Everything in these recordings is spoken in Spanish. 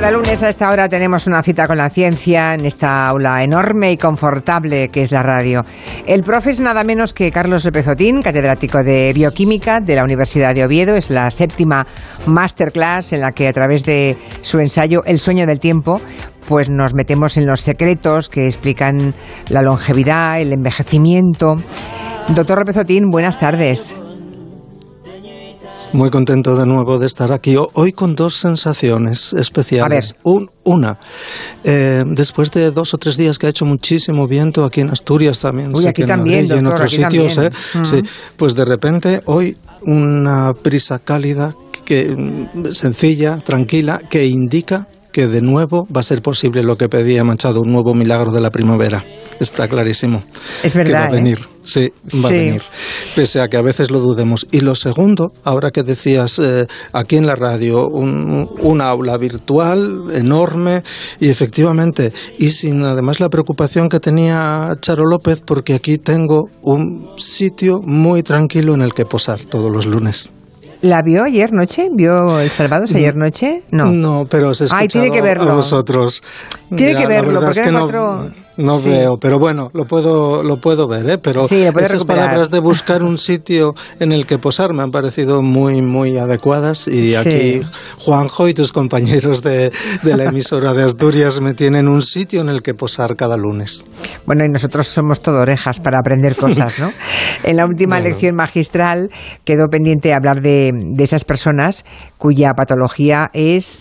Cada lunes a esta hora tenemos una cita con la ciencia en esta aula enorme y confortable que es la radio. El profe es nada menos que Carlos Repezotín, catedrático de Bioquímica de la Universidad de Oviedo. Es la séptima masterclass en la que a través de su ensayo El sueño del tiempo pues nos metemos en los secretos que explican la longevidad, el envejecimiento. Doctor Repezotín, buenas tardes. Muy contento de nuevo de estar aquí. Hoy con dos sensaciones especiales. una, eh, después de dos o tres días que ha hecho muchísimo viento aquí en Asturias también, Uy, aquí también, y en otros sitios, ¿eh? sí, pues de repente hoy una prisa cálida que sencilla, tranquila, que indica que de nuevo va a ser posible lo que pedía Machado, un nuevo milagro de la primavera. Está clarísimo. Es verdad. Que va a ¿eh? venir. Sí, va a venir. Pese a que a veces lo dudemos. Y lo segundo, ahora que decías eh, aquí en la radio, un, aula virtual enorme y efectivamente, y sin además la preocupación que tenía Charo López, porque aquí tengo un sitio muy tranquilo en el que posar todos los lunes. ¿La vio ayer noche? ¿Vio El Salvados ayer noche? No. No, pero se escuchado Ay, tiene que verlo. a vosotros. Tiene que verlo, porque es que no, no veo, pero bueno, lo puedo, lo puedo ver, ¿eh? Pero esas palabras de buscar un sitio en el que posar me han parecido muy, muy adecuadas y aquí Juanjo y tus compañeros de, de la emisora de Asturias me tienen un sitio en el que posar cada lunes. Bueno, y nosotros somos todo orejas para aprender cosas, ¿no? en la última lección magistral quedó pendiente hablar de, de esas personas cuya patología es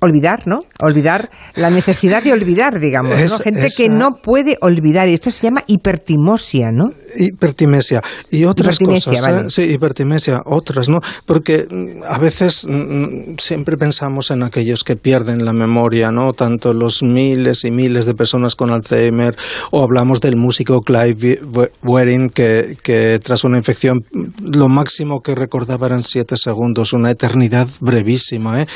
olvidar, ¿no? Olvidar la necesidad de olvidar, digamos, ¿no? Gente que no puede olvidar y esto se llama hipertimosia, ¿no? Hipertimesia y otras cosas, ¿eh? sí, hipertimesia, otras, ¿no? Porque mm, a veces mm, mm, siempre pensamos en aquellos que pierden la memoria, ¿no? Tanto los miles y miles de personas con Alzheimer o hablamos del músico Clive Waring que, que tras una infección lo máximo que recordaba eran siete segundos, una eternidad brevísima, ¿eh?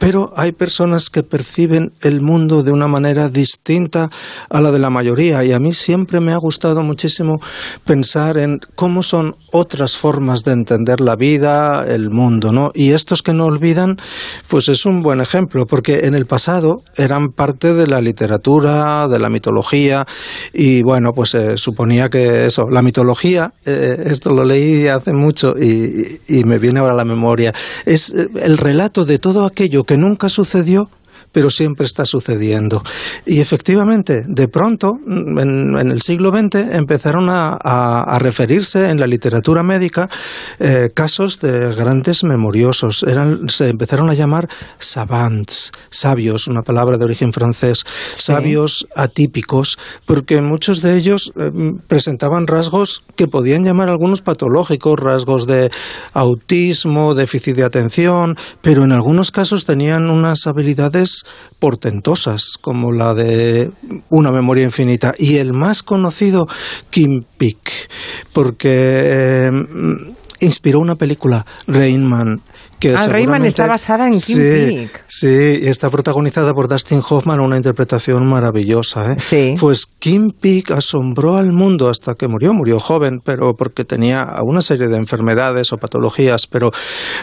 Pero hay personas personas que perciben el mundo de una manera distinta a la de la mayoría y a mí siempre me ha gustado muchísimo pensar en cómo son otras formas de entender la vida, el mundo, ¿no? Y estos que no olvidan, pues es un buen ejemplo, porque en el pasado eran parte de la literatura, de la mitología y bueno, pues se suponía que eso, la mitología, eh, esto lo leí hace mucho y, y me viene ahora a la memoria, es eh, el relato de todo aquello que nunca sucedió perdió pero siempre está sucediendo. Y efectivamente, de pronto, en, el siglo XX, empezaron a, referirse en la literatura médica eh, casos de grandes memoriosos. Eran, se empezaron a llamar savants, sabios, una palabra de origen francés, sabios atípicos, porque muchos de ellos eh, presentaban rasgos que podían llamar algunos patológicos, rasgos de autismo, déficit de atención, pero en algunos casos tenían unas habilidades portentosas, como la de una memoria infinita. Y el más conocido, Kim Peek, porque eh, inspiró una película, Rain Man, que ah, Rayman está basada en Kim sí, Peek. Sí, y está protagonizada por Dustin Hoffman, una interpretación maravillosa. ¿eh? Sí. Pues Kim Peek asombró al mundo hasta que murió, murió joven, pero porque tenía una serie de enfermedades o patologías, pero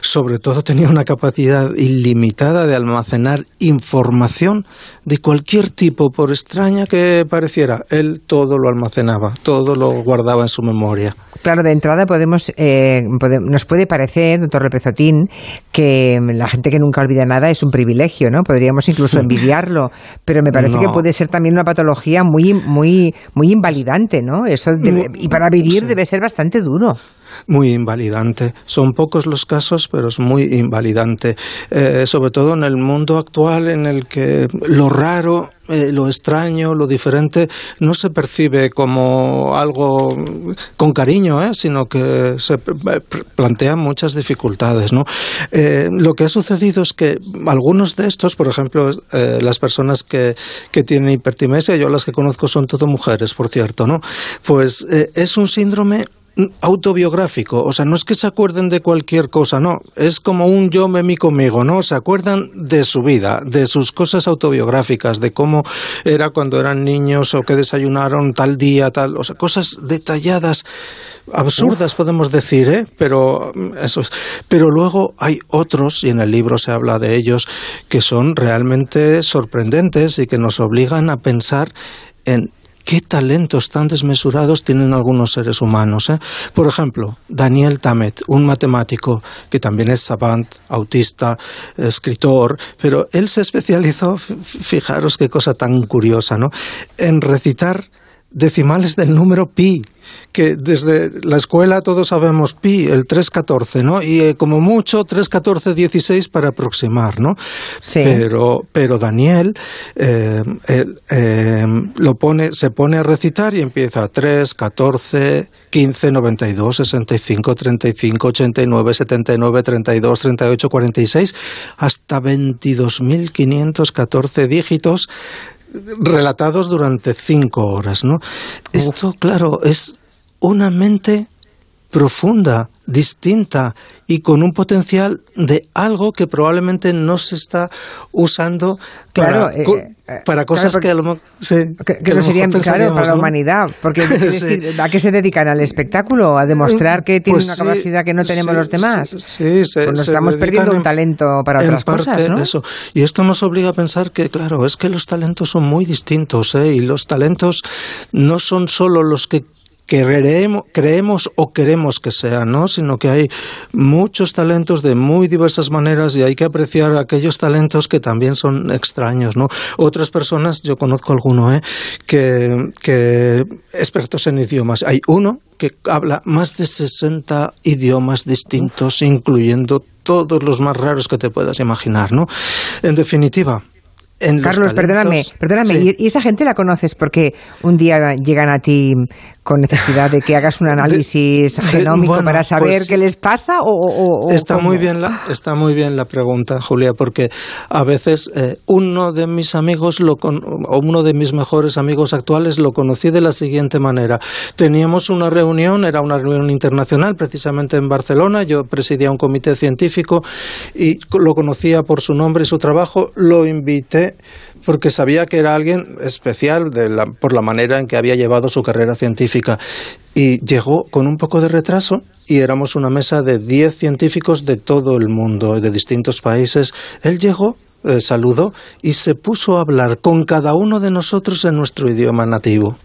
sobre todo tenía una capacidad ilimitada de almacenar información de cualquier tipo, por extraña que pareciera. Él todo lo almacenaba, todo lo guardaba en su memoria. Claro, de entrada podemos, eh, nos puede parecer, doctor Repezotín, que la gente que nunca olvida nada es un privilegio, ¿no? Podríamos incluso envidiarlo, pero me parece que puede ser también una patología muy, muy, muy invalidante, ¿no? Eso y para vivir debe ser bastante duro muy invalidante. Son pocos los casos, pero es muy invalidante. Eh, sobre todo en el mundo actual en el que lo raro, eh, lo extraño, lo diferente, no se percibe como algo con cariño, ¿eh? sino que se plantean muchas dificultades. ¿no? lo que ha sucedido es que algunos de estos, por ejemplo, las personas que, que tienen hipertimesia, yo las que conozco son todo mujeres, por cierto, ¿no? pues es un síndrome autobiográfico, o sea, no es que se acuerden de cualquier cosa, no, es como un yo me mi conmigo, ¿no? Se acuerdan de su vida, de sus cosas autobiográficas, de cómo era cuando eran niños o que desayunaron tal día, tal, o sea, cosas detalladas, absurdas podemos decir, ¿eh? Pero mm, eso es. Pero luego hay otros y en el libro se habla de ellos que son realmente sorprendentes y que nos obligan a pensar en qué talentos tan desmesurados tienen algunos seres humanos. ¿eh? Por ejemplo, Daniel Tammet, un matemático que también es savant, autista, escritor, pero él se especializó, fijaros qué cosa tan curiosa, ¿no? en recitar decimales del número pi que desde la escuela todos sabemos pi, el 314, ¿no? Y eh, como mucho 31416 para aproximar, ¿no? Sí. Pero, pero Daniel eh, eh, lo pone, se pone a recitar y empieza 3, 14, 15, 92, 65, 35, 89, 79, 32, 38, 46, hasta 22.514 dígitos relatados durante cinco horas, ¿no? Esto, claro, es una mente profunda, distinta y con un potencial de algo que probablemente no se está usando para, eh, eh, para cosas que a lo mejor que, no serían claro para la humanidad porque decir, a qué se dedican al espectáculo a demostrar que tienen pues una capacidad que no tenemos los demás sí, pues nos estamos perdiendo un talento para otras cosas ¿no? eso. Y esto nos obliga a pensar que claro es que los talentos son muy distintos ¿eh? y los talentos no son solo los que que creemos, o queremos que sean, ¿no? sino que hay muchos talentos de muy diversas maneras y hay que apreciar aquellos talentos que también son extraños. ¿no? Otras personas, yo conozco alguno, ¿eh? que, que expertos en idiomas. Hay uno que habla más de 60 idiomas distintos, incluyendo todos los más raros que te puedas imaginar. ¿no? En definitiva, Carlos, perdóname, perdóname. ¿Y esa gente la conoces porque un día llegan a ti con necesidad de que hagas un análisis genómico para saber pues qué les pasa? O, está, muy bien la, está muy bien la pregunta, Julia, porque a veces eh, uno de mis amigos, lo o uno de mis mejores amigos actuales, lo conocí de la siguiente manera. Teníamos una reunión, era una reunión internacional, precisamente en Barcelona. Yo presidía un comité científico y lo conocía por su nombre y su trabajo. Lo invité porque sabía que era alguien especial por la manera en que había llevado su carrera científica. Y llegó con un poco de retraso y éramos una mesa de 10 científicos de todo el mundo, de distintos países. Él llegó, eh, saludó y se puso a hablar con cada uno de nosotros en nuestro idioma nativo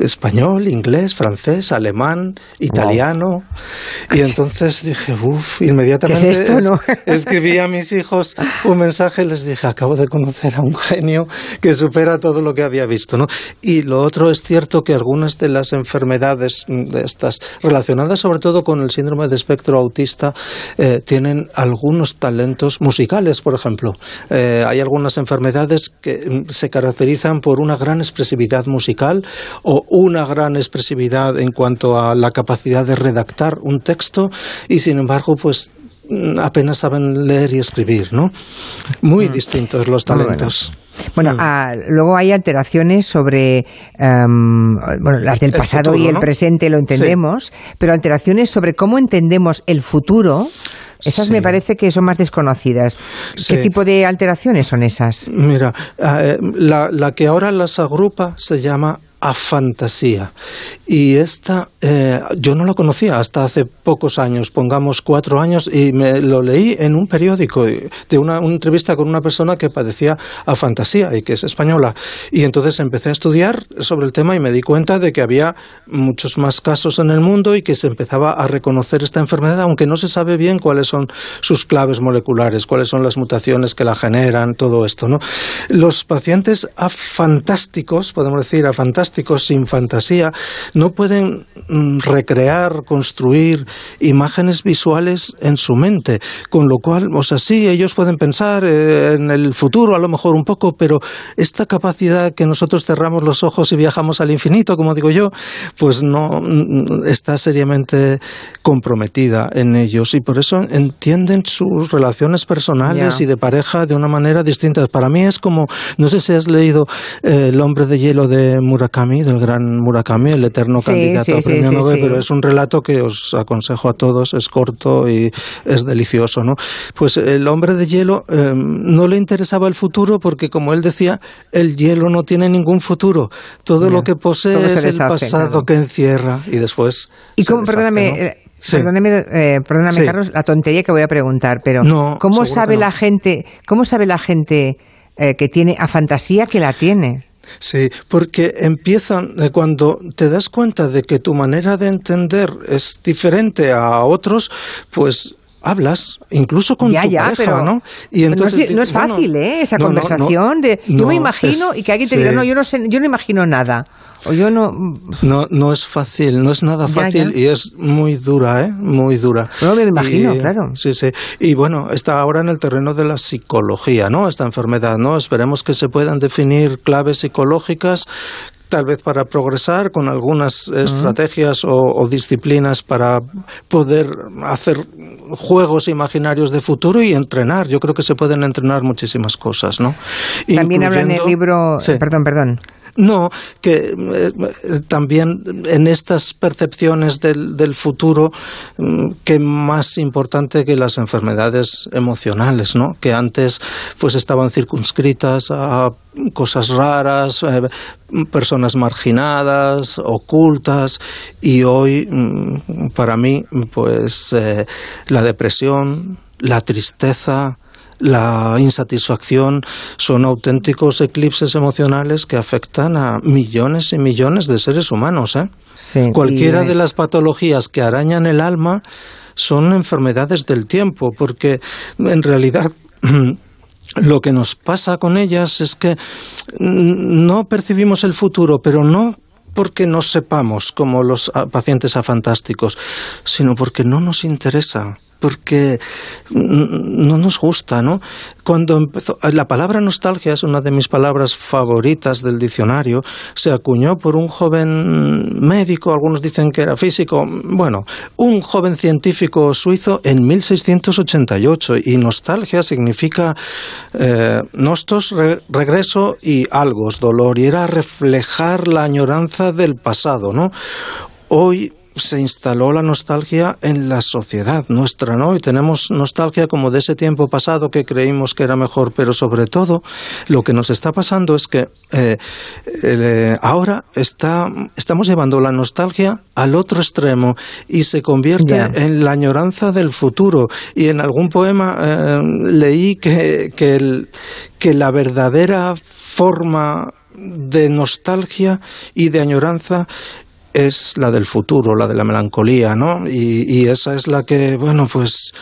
español, inglés, francés, alemán, italiano. Y entonces dije, uff, inmediatamente escribí a mis hijos un mensaje y les dije, acabo de conocer a un genio que supera todo lo que había visto. ¿no? Y lo otro es cierto que algunas de las enfermedades de estas, relacionadas sobre todo con el síndrome de espectro autista, eh, tienen algunos talentos musicales, por ejemplo. Eh, hay algunas enfermedades que mm, se caracterizan por una gran expresividad musical o una gran expresividad en cuanto a la capacidad de redactar un texto y sin embargo pues mm, apenas saben leer y escribir, ¿no? Muy mm. distintos los talentos. Bueno, mm. ah, luego hay alteraciones sobre, em, bueno, las del pasado y el presente lo entendemos, pero alteraciones sobre cómo entendemos el futuro. Esas me parece que son más desconocidas. ¿Qué tipo de alteraciones son esas? Mira, eh, la, la que ahora las agrupa se llama a fantasía. Y esta eh, yo no la conocía hasta hace pocos años, pongamos cuatro años, y me lo leí en un periódico de una, entrevista con una persona que padecía a fantasía y que es española. Y entonces empecé a estudiar sobre el tema y me di cuenta de que había muchos más casos en el mundo y que se empezaba a reconocer esta enfermedad, aunque no se sabe bien cuáles son sus claves moleculares, cuáles son las mutaciones que la generan, todo esto. ¿no? Los pacientes afantásticos, podemos decir afantásticos, sin fantasía no pueden mm, recrear, construir imágenes visuales en su mente, con lo cual, o sea, sí, ellos pueden pensar eh, en el futuro a lo mejor un poco, pero esta capacidad que nosotros cerramos los ojos y viajamos al infinito, como digo yo, pues no mm, está seriamente comprometida en ellos. Y por eso entienden sus relaciones personales y de pareja de una manera distinta. Para mí es como, no sé si has leído eh, El hombre de hielo de Murakami, Murakami, del gran Murakami, el eterno candidato a premio Nobel, pero es un relato que os aconsejo a todos, es corto y es delicioso, ¿no? Pues el hombre de hielo em, no le interesaba el futuro porque, como él decía, el hielo no tiene ningún futuro. Todo lo que posee es el pasado que encierra y después. Y como, perdóname, eh, Perdóname, eh, Carlos, la tontería que voy a preguntar, pero ¿cómo sabe la gente, cómo sabe la gente eh, que tiene a fantasía que la tiene? Sí, porque empiezan eh, cuando te das cuenta de que tu manera de entender es diferente a otros, pues hablas, incluso con tu pareja, ¿no? Y entonces, no, es, fácil, ¿eh? Esa conversación de yo me imagino y que alguien te diga no, yo no sé, yo no imagino nada. O yo no... no no es fácil, no es nada fácil y es muy dura, ¿eh? Muy dura. No me imagino, claro. Sí, sí. Y bueno, está ahora en el terreno de la psicología, ¿no? Esta enfermedad, ¿no? Esperemos que se puedan definir claves psicológicas tal vez para progresar con algunas estrategias o, disciplinas para poder hacer juegos imaginarios de futuro y entrenar. Yo creo que se pueden entrenar muchísimas cosas, ¿no? También habla en el libro, perdón, perdón. No, que eh, también en estas percepciones del, futuro, mm, que más importante que las enfermedades emocionales, ¿no? Que antes pues estaban circunscritas a cosas raras, eh, personas marginadas, ocultas, y hoy, mm, para mí, pues eh, la depresión, la tristeza, la insatisfacción son auténticos eclipses emocionales que afectan a millones y millones de seres humanos. ¿eh? Cualquiera de las patologías que arañan el alma son enfermedades del tiempo, porque en realidad lo que nos pasa con ellas es que no percibimos el futuro, pero no porque no sepamos como los pacientes afantásticos, sino porque no nos interesa porque no nos gusta, ¿no? Cuando empezó, la palabra nostalgia es una de mis palabras favoritas del diccionario, se acuñó por un joven médico, algunos dicen que era físico, bueno, un joven científico suizo en 1688 y nostalgia significa eh, nostos, regreso y algos, dolor, y era reflejar la añoranza del pasado, ¿no? Hoy se instaló la nostalgia en la sociedad nuestra, ¿no? Y tenemos nostalgia como de ese tiempo pasado que creímos que era mejor, pero sobre todo lo que nos está pasando es que eh, eh, ahora está, estamos llevando la nostalgia al otro extremo y se convierte en la añoranza del futuro. Y en algún poema eh, leí que, que la verdadera forma de nostalgia y de añoranza es la del futuro, la de la melancolía, ¿no? Y, esa es la que, bueno, pues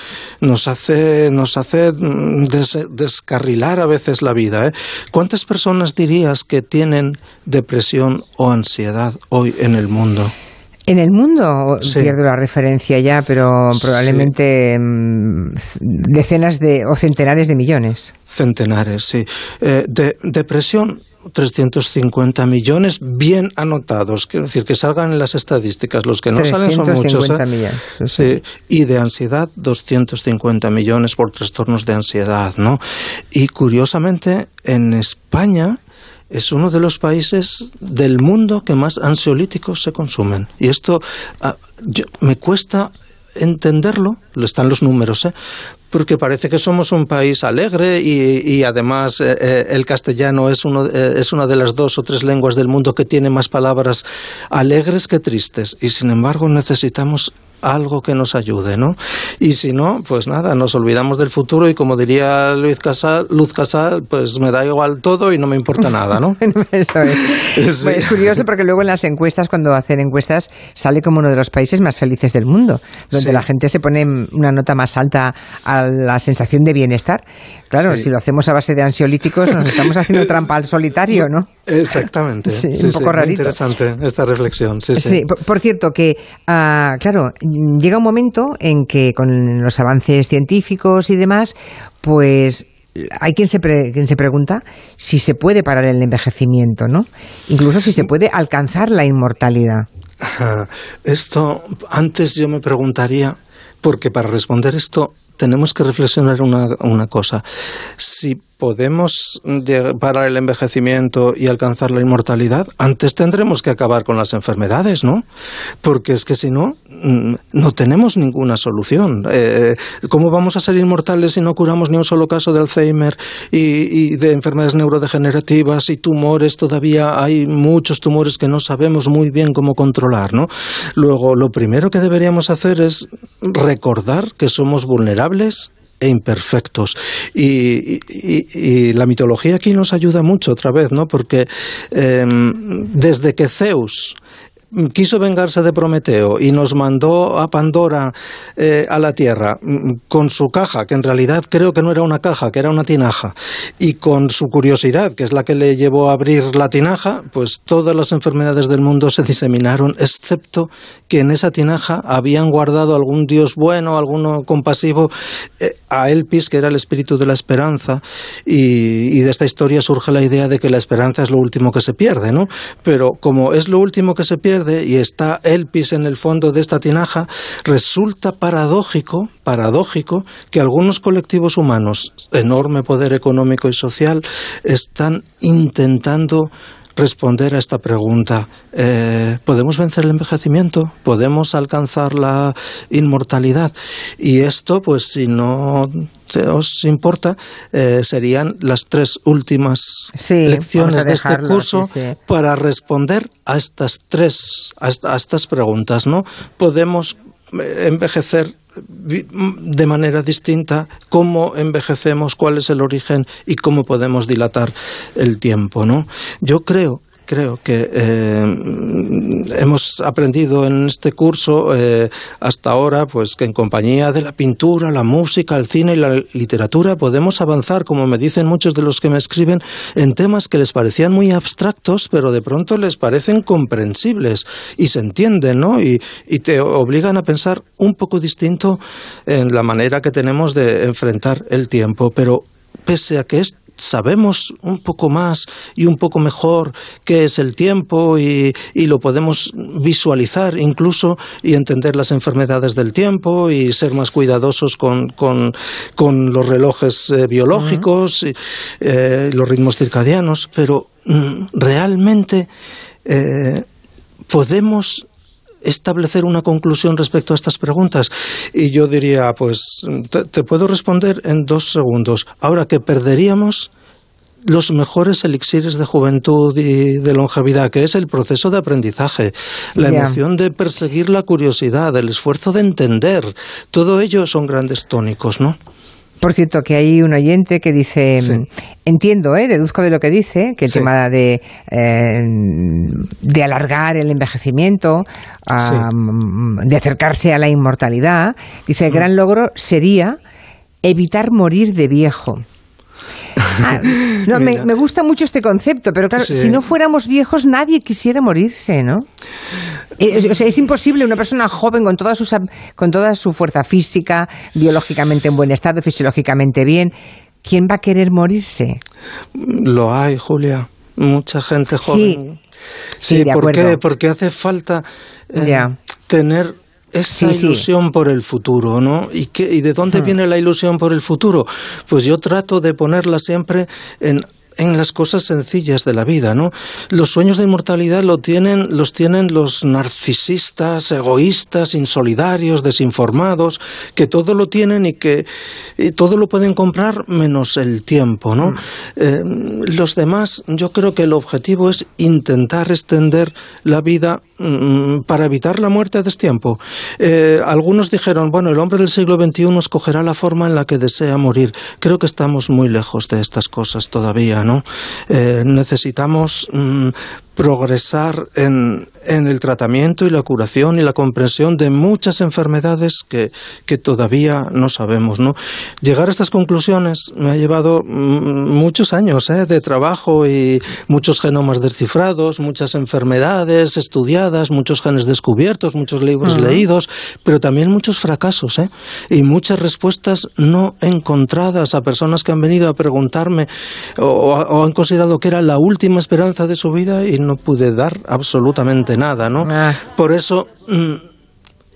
nos hace, nos hace descarrilar a veces la vida. ¿eh? ¿Cuántas personas dirías que tienen depresión o ansiedad hoy en el mundo? En el mundo, pierdo la referencia ya, pero probablemente mm, decenas de o centenares de millones. Centenares, sí. Eh, de, depresión 350 millones bien anotados, quiero decir, que salgan en las estadísticas, los que no salen son muchos. ¿eh? Millones, sí. Y de ansiedad, 250 millones por trastornos de ansiedad, ¿no? Y curiosamente, en España es uno de los países del mundo que más ansiolíticos se consumen. Y esto ah, me cuesta entenderlo, están los números, ¿eh? Porque parece que somos un país alegre y, además eh, eh, el castellano es, uno, eh, es una de las dos o tres lenguas del mundo que tiene más palabras alegres que tristes. Y sin embargo necesitamos algo que nos ayude, ¿no? Y si no, pues nada, nos olvidamos del futuro y como diría Luis Casal, Luz Casal, pues me da igual todo y no me importa nada, ¿no? Eso es. es curioso porque luego en las encuestas, cuando hacen encuestas, sale como uno de los países más felices del mundo, donde la gente se pone una nota más alta a la sensación de bienestar. Claro, si lo hacemos a base de ansiolíticos, nos estamos haciendo trampa al solitario, ¿no? Exactamente. Sí, un poco rarito. Interesante esta reflexión. Sí, sí. Por, cierto, que, ah, claro, llega un momento en que con los avances científicos y demás, pues hay quien se, quien se pregunta si se puede parar el envejecimiento, ¿no? Incluso si se puede alcanzar la inmortalidad. Esto, antes yo me preguntaría Porque para responder esto tenemos que reflexionar una, una cosa. Si podemos parar el envejecimiento y alcanzar la inmortalidad, antes tendremos que acabar con las enfermedades, ¿no? Porque es que si no, mm, no tenemos ninguna solución. Eh, ¿Cómo vamos a ser inmortales si no curamos ni un solo caso de Alzheimer y, de enfermedades neurodegenerativas y tumores? Todavía hay muchos tumores que no sabemos muy bien cómo controlar, ¿no? Luego, lo primero que deberíamos hacer es recordar que somos vulnerables e imperfectos. Y, la mitología aquí nos ayuda mucho otra vez, ¿no? Porque em, desde que Zeus quiso vengarse de Prometeo y nos mandó a Pandora eh, a la Tierra mm, con su caja, que en realidad creo que no era una caja, que era una tinaja, y con su curiosidad, que es la que le llevó a abrir la tinaja, pues todas las enfermedades del mundo se diseminaron, excepto que en esa tinaja habían guardado algún dios bueno, alguno compasivo, eh, a Elpis, que era el espíritu de la esperanza, y de esta historia surge la idea de que la esperanza es lo último que se pierde, ¿no? Pero como es lo último que se pierde, y está Elpis en el fondo de esta tinaja, resulta paradójico, paradójico que algunos colectivos humanos, enorme poder económico y social, están intentando responder a esta pregunta. Eh, ¿Podemos vencer el envejecimiento? ¿Podemos alcanzar la inmortalidad? Y esto, pues si no os importa, eh, serían las tres últimas lecciones de este curso para responder a estas tres, a, a estas preguntas. ¿no? ¿Podemos eh, envejecer de manera distinta cómo envejecemos, cuál es el origen y cómo podemos dilatar el tiempo, ¿no? Yo creo creo que eh, hemos aprendido en este curso eh, hasta ahora pues que en compañía de la pintura, la música, el cine y la literatura podemos avanzar, como me dicen muchos de los que me escriben, en temas que les parecían muy abstractos, pero de pronto les parecen comprensibles y se entienden, ¿no? Y, y te obligan a pensar un poco distinto en la manera que tenemos de enfrentar el tiempo, pero pese a que es sabemos un poco más y un poco mejor qué es el tiempo y, lo podemos visualizar incluso y entender las enfermedades del tiempo y ser más cuidadosos con, los relojes eh, biológicos y eh, los ritmos circadianos, pero mm, realmente eh, podemos establecer una conclusión respecto a estas preguntas? Y yo diría, pues te, puedo responder en dos segundos. Ahora que perderíamos los mejores elixires de juventud y de longevidad, que es el proceso de aprendizaje, la emoción de perseguir la curiosidad, el esfuerzo de entender. Todo ello son grandes tónicos, ¿no? Por cierto, que hay un oyente que dice, entiendo, ¿eh? deduzco de lo que dice, que el tema de, eh, de alargar el envejecimiento, de acercarse a la inmortalidad, dice, el gran logro sería evitar morir de viejo. Ah, no, me, gusta mucho este concepto, pero claro, si no fuéramos viejos, nadie quisiera morirse, ¿no? Eh, es imposible una persona joven con toda, su, con toda su fuerza física, biológicamente en buen estado, fisiológicamente bien. ¿Quién va a querer morirse? Lo hay, Julia. Mucha gente joven. Sí, sí, ¿por qué? Porque hace falta eh, tener esa ilusión por el futuro, ¿no? ¿Y, qué, ¿Y de dónde hmm. viene la ilusión por el futuro? Pues yo trato de ponerla siempre en en las cosas sencillas de la vida, ¿no? Los sueños de inmortalidad lo tienen, los tienen los narcisistas, egoístas, insolidarios, desinformados, que todo lo tienen y que todo lo pueden comprar menos el tiempo, ¿no? Mm. Eh, los demás, yo creo que el objetivo es intentar extender la vida para evitar la muerte a destiempo. Eh, algunos dijeron, bueno, el hombre del siglo XXI escogerá la forma en la que desea morir. Creo que estamos muy lejos de estas cosas todavía, ¿no? Eh, necesitamos mm, progresar en, en, el tratamiento y la curación y la comprensión de muchas enfermedades que, que, todavía no sabemos. ¿no? Llegar a estas conclusiones me ha llevado mm, muchos años ¿eh? de trabajo y muchos genomas descifrados, muchas enfermedades estudiadas, muchos genes descubiertos, muchos libros leídos, pero también muchos fracasos ¿eh? y muchas respuestas no encontradas a personas que han venido a preguntarme o, o han considerado que era la última esperanza de su vida y no pude dar absolutamente nada, ¿no? Ah. Por eso mm,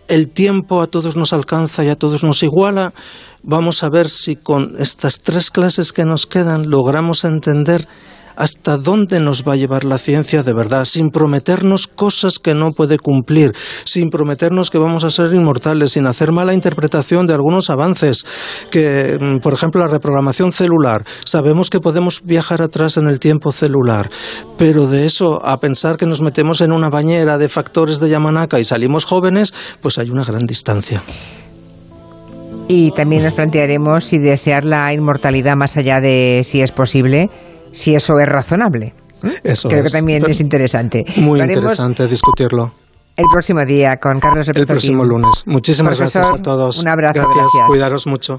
el tiempo a todos nos alcanza y a todos nos iguala. Vamos a ver si con estas tres clases que nos quedan logramos entender hasta dónde nos va a llevar la ciencia de verdad, sin prometernos cosas que no puede cumplir, sin prometernos que vamos a ser inmortales, sin hacer mala interpretación de algunos avances, que, mm, por ejemplo, la reprogramación celular. Sabemos que podemos viajar atrás en el tiempo celular, pero de eso a pensar que nos metemos en una bañera de factores de Yamanaka y salimos jóvenes, pues hay una gran distancia. Y también nos plantearemos si desear la inmortalidad más allá de si es posible si eso es razonable. Eso Creo que también es interesante. Muy interesante discutirlo. El próximo día con Carlos El próximo lunes. Muchísimas gracias a todos. Un abrazo. Gracias. Cuidaros mucho.